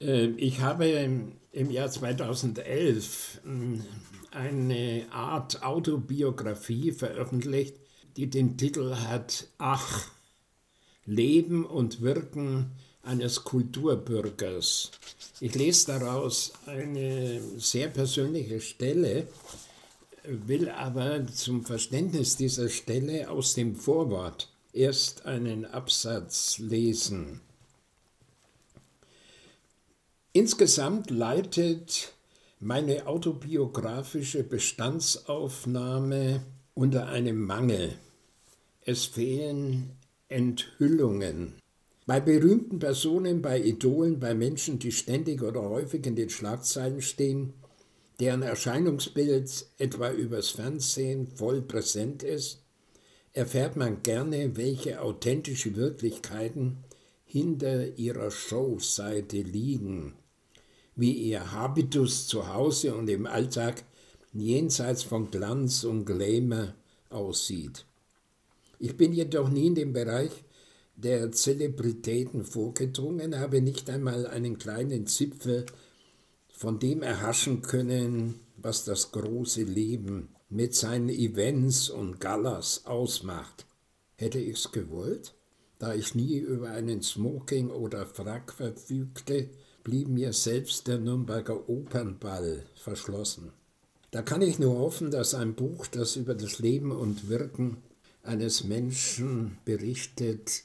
Äh, ich habe im Jahr 2011 hm, eine Art Autobiografie veröffentlicht, die den Titel hat Ach, Leben und Wirken eines Kulturbürgers. Ich lese daraus eine sehr persönliche Stelle, will aber zum Verständnis dieser Stelle aus dem Vorwort erst einen Absatz lesen. Insgesamt leitet meine autobiografische Bestandsaufnahme unter einem Mangel. Es fehlen Enthüllungen. Bei berühmten Personen, bei Idolen, bei Menschen, die ständig oder häufig in den Schlagzeilen stehen, deren Erscheinungsbild etwa übers Fernsehen voll präsent ist, erfährt man gerne, welche authentische Wirklichkeiten hinter ihrer Showseite liegen, wie ihr Habitus zu Hause und im Alltag jenseits von Glanz und Glamour aussieht. Ich bin jedoch nie in den Bereich der Zelebritäten vorgedrungen, habe nicht einmal einen kleinen Zipfel von dem erhaschen können, was das große Leben mit seinen Events und Galas ausmacht. Hätte ich's gewollt? Da ich nie über einen Smoking oder Frack verfügte, blieb mir selbst der Nürnberger Opernball verschlossen. Da kann ich nur hoffen, dass ein Buch, das über das Leben und Wirken eines Menschen berichtet,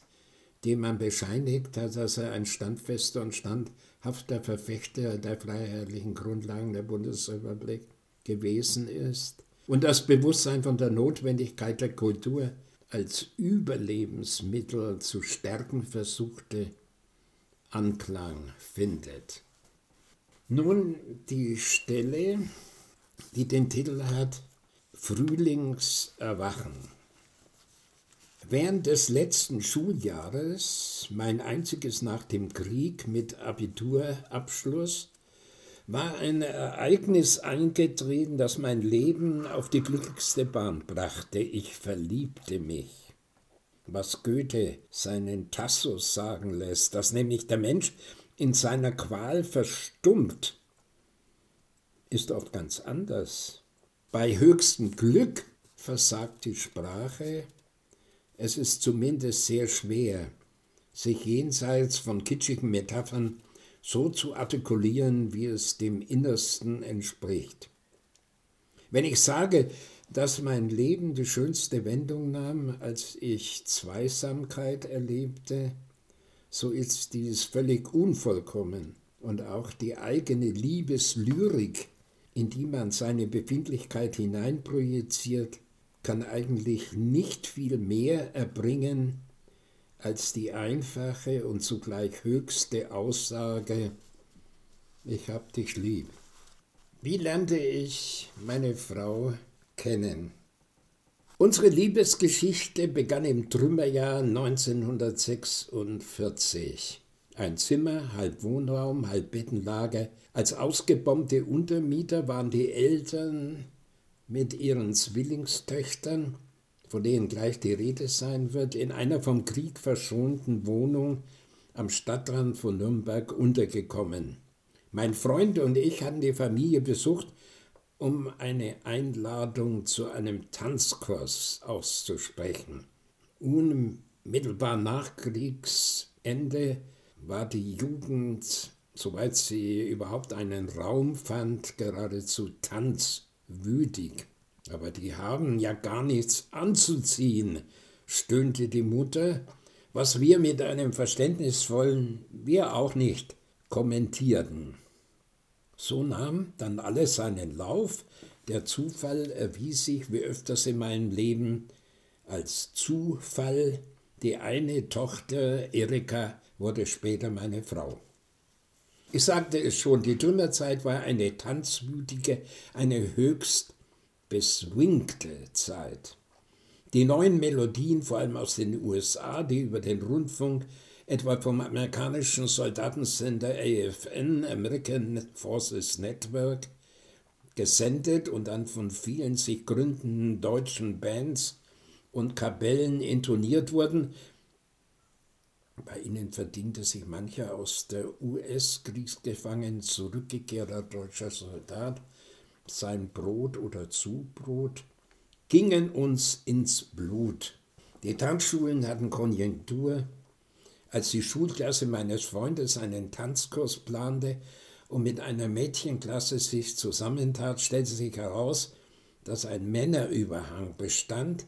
dem man bescheinigt hat, dass er ein standfester und standhafter Verfechter der freiheitlichen Grundlagen der Bundesrepublik gewesen ist und das Bewusstsein von der Notwendigkeit der Kultur als Überlebensmittel zu stärken versuchte, Anklang findet. Nun die Stelle, die den Titel hat Frühlingserwachen. Während des letzten Schuljahres, mein einziges nach dem Krieg mit Abiturabschluss, war ein Ereignis eingetreten, das mein Leben auf die glücklichste Bahn brachte. Ich verliebte mich. Was Goethe seinen Tassus sagen lässt, dass nämlich der Mensch in seiner Qual verstummt, ist oft ganz anders. Bei höchstem Glück versagt die Sprache, es ist zumindest sehr schwer, sich jenseits von kitschigen Metaphern so zu artikulieren, wie es dem Innersten entspricht. Wenn ich sage, dass mein Leben die schönste Wendung nahm, als ich Zweisamkeit erlebte, so ist dies völlig unvollkommen und auch die eigene Liebeslyrik, in die man seine Befindlichkeit hineinprojiziert, kann eigentlich nicht viel mehr erbringen als die einfache und zugleich höchste Aussage, ich hab dich lieb. Wie lernte ich meine Frau kennen? Unsere Liebesgeschichte begann im Trümmerjahr 1946. Ein Zimmer, halb Wohnraum, halb Bettenlager. Als ausgebombte Untermieter waren die Eltern mit ihren Zwillingstöchtern, von denen gleich die Rede sein wird, in einer vom Krieg verschonten Wohnung am Stadtrand von Nürnberg untergekommen. Mein Freund und ich hatten die Familie besucht, um eine Einladung zu einem Tanzkurs auszusprechen. Unmittelbar nach Kriegsende war die Jugend, soweit sie überhaupt einen Raum fand, geradezu Tanz wütig. Aber die haben ja gar nichts anzuziehen, stöhnte die Mutter, was wir mit einem verständnisvollen Wir auch nicht kommentierten. So nahm dann alles seinen Lauf, der Zufall erwies sich wie öfters in meinem Leben als Zufall, die eine Tochter, Erika, wurde später meine Frau. Ich sagte es schon, die Trümmerzeit war eine tanzwütige, eine höchst beswingte Zeit. Die neuen Melodien, vor allem aus den USA, die über den Rundfunk, etwa vom amerikanischen Soldatensender AFN, American Forces Network, gesendet und dann von vielen sich gründenden deutschen Bands und Kapellen intoniert wurden, Bei ihnen verdiente sich mancher aus der US-Kriegsgefangenen zurückgekehrter deutscher Soldat sein Brot oder Zubrot, gingen uns ins Blut. Die Tanzschulen hatten Konjunktur. Als die Schulklasse meines Freundes einen Tanzkurs plante und mit einer Mädchenklasse sich zusammentat, stellte sich heraus, dass ein Männerüberhang bestand,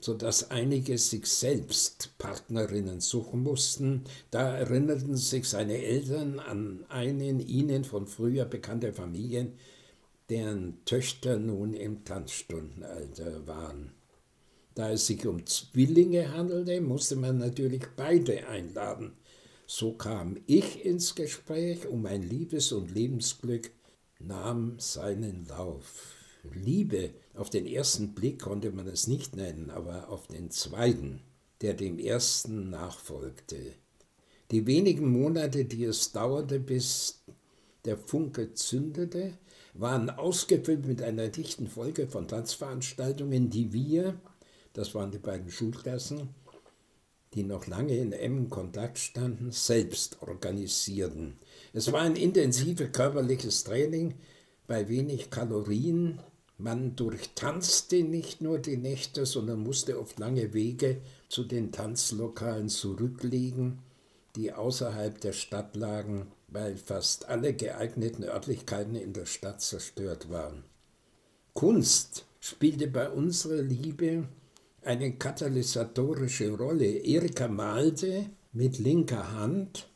so dass einige sich selbst Partnerinnen suchen mussten. Da erinnerten sich seine Eltern an einen ihnen von früher bekannte Familien, deren Töchter nun im Tanzstundenalter waren. Da es sich um Zwillinge handelte, musste man natürlich beide einladen. So kam ich ins Gespräch und mein Liebes- und Lebensglück nahm seinen Lauf. Liebe auf den ersten Blick konnte man es nicht nennen, aber auf den zweiten, der dem ersten nachfolgte. Die wenigen Monate, die es dauerte, bis der Funke zündete, waren ausgefüllt mit einer dichten Folge von Tanzveranstaltungen, die wir, das waren die beiden Schulklassen, die noch lange in engem Kontakt standen, selbst organisierten. Es war ein intensives körperliches Training bei wenig Kalorien. Man durchtanzte nicht nur die Nächte, sondern musste oft lange Wege zu den Tanzlokalen zurücklegen, die außerhalb der Stadt lagen, weil fast alle geeigneten Örtlichkeiten in der Stadt zerstört waren. Kunst spielte bei unserer Liebe eine katalysatorische Rolle. Erika malte mit linker Hand,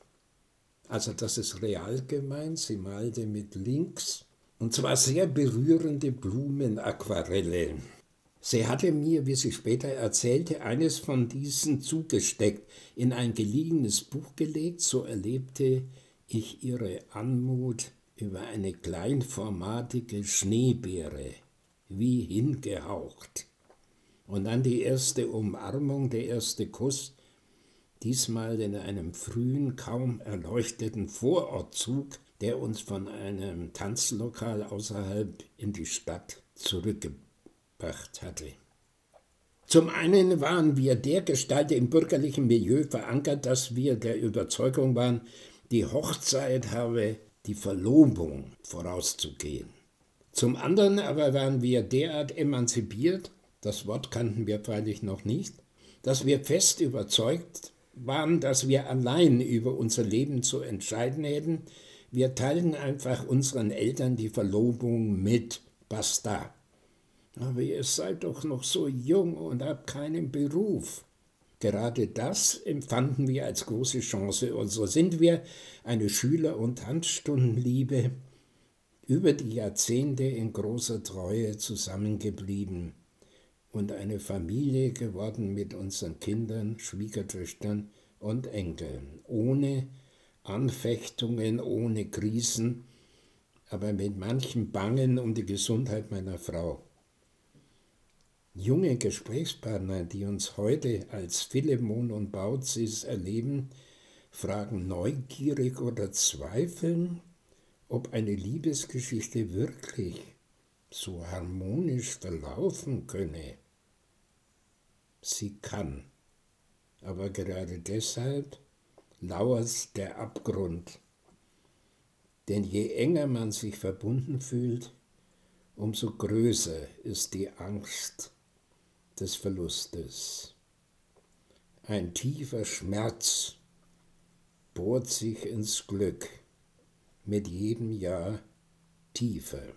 also das ist real gemeint, sie malte mit links, und zwar sehr berührende Blumenaquarelle. Sie hatte mir, wie sie später erzählte, eines von diesen zugesteckt, in ein geliehenes Buch gelegt, so erlebte ich ihre Anmut über eine kleinformatige Schneebeere, wie hingehaucht. Und dann die erste Umarmung, der erste Kuss, diesmal in einem frühen, kaum erleuchteten Vorortzug, der uns von einem Tanzlokal außerhalb in die Stadt zurückgebracht hatte. Zum einen waren wir dergestalt im bürgerlichen Milieu verankert, dass wir der Überzeugung waren, die Hochzeit habe die Verlobung vorauszugehen. Zum anderen aber waren wir derart emanzipiert, das Wort kannten wir freilich noch nicht, dass wir fest überzeugt waren, dass wir allein über unser Leben zu entscheiden hätten. Wir teilten einfach unseren Eltern die Verlobung mit. Basta. Aber ihr seid doch noch so jung und habt keinen Beruf. Gerade das empfanden wir als große Chance. Und so sind wir eine Schüler- und Tanzstundenliebe über die Jahrzehnte in großer Treue zusammengeblieben und eine Familie geworden mit unseren Kindern, Schwiegertöchtern und Enkeln, ohne Anfechtungen, ohne Krisen, aber mit manchem Bangen um die Gesundheit meiner Frau. Junge Gesprächspartner, die uns heute als Philemon und Bautzis erleben, fragen neugierig oder zweifeln, ob eine Liebesgeschichte wirklich so harmonisch verlaufen könne. Sie kann, aber gerade deshalb lauert der Abgrund. Denn je enger man sich verbunden fühlt, umso größer ist die Angst des Verlustes. Ein tiefer Schmerz bohrt sich ins Glück, mit jedem Jahr tiefer.